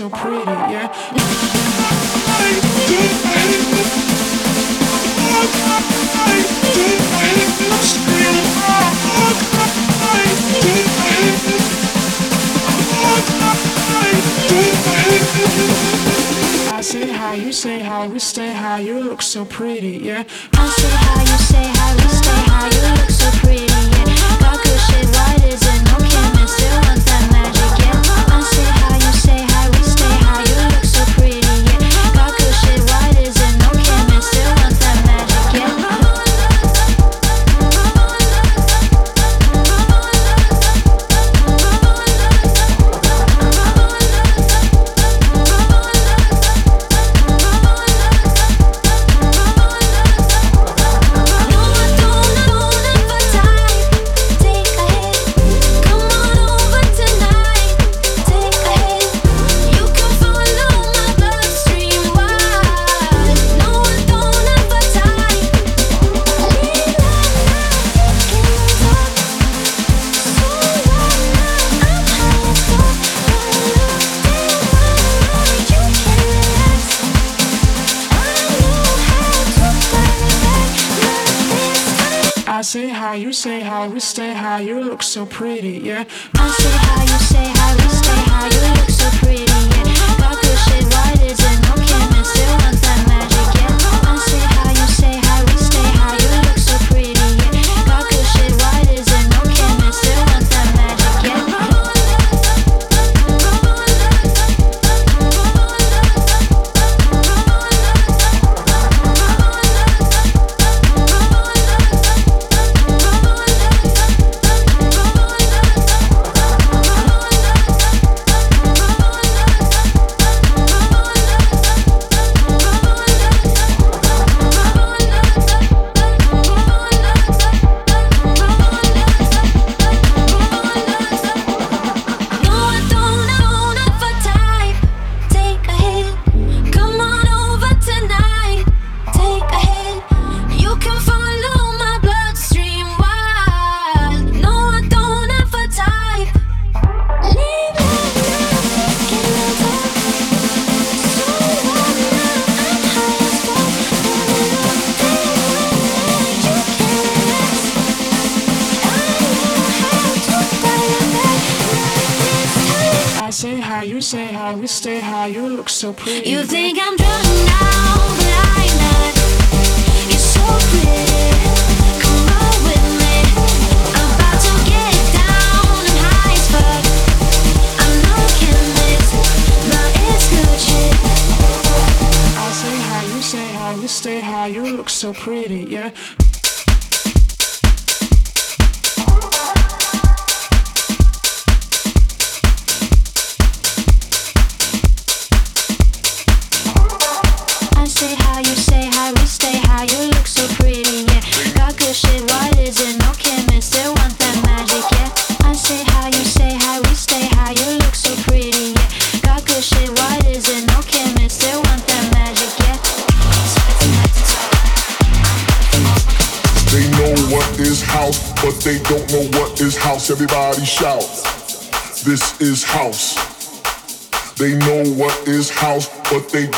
so pretty, yeah? I say hi, you say hi, we stay high, you look so pretty, yeah. I say hi, you say hi, we stay high, you look so pretty, yeah. Dark shade, white is an no chemist, still want that magic, yeah. I say hi.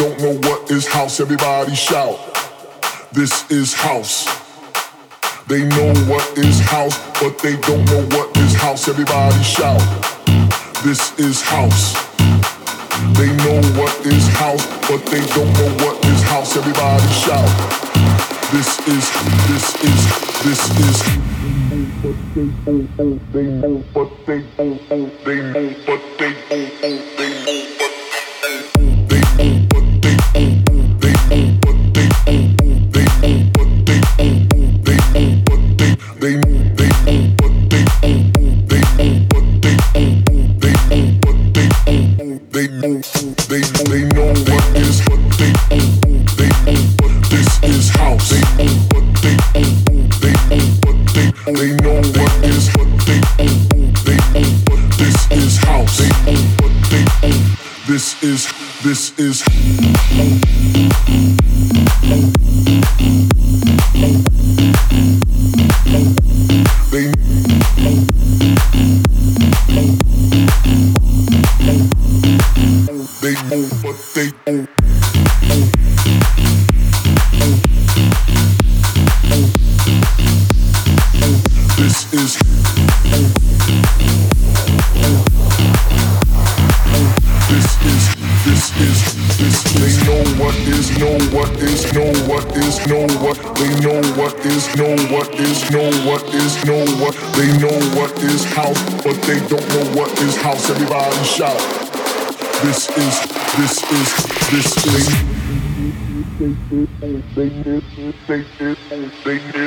Don't know what is house. Everybody shout. This is house. They know what is house, but they don't know what is house. Everybody shout. This is house. They know what is house, but they don't know what is house. Everybody shout. This is, this is, this is. But they know, they know, but they they know, but they they know, but They they they they they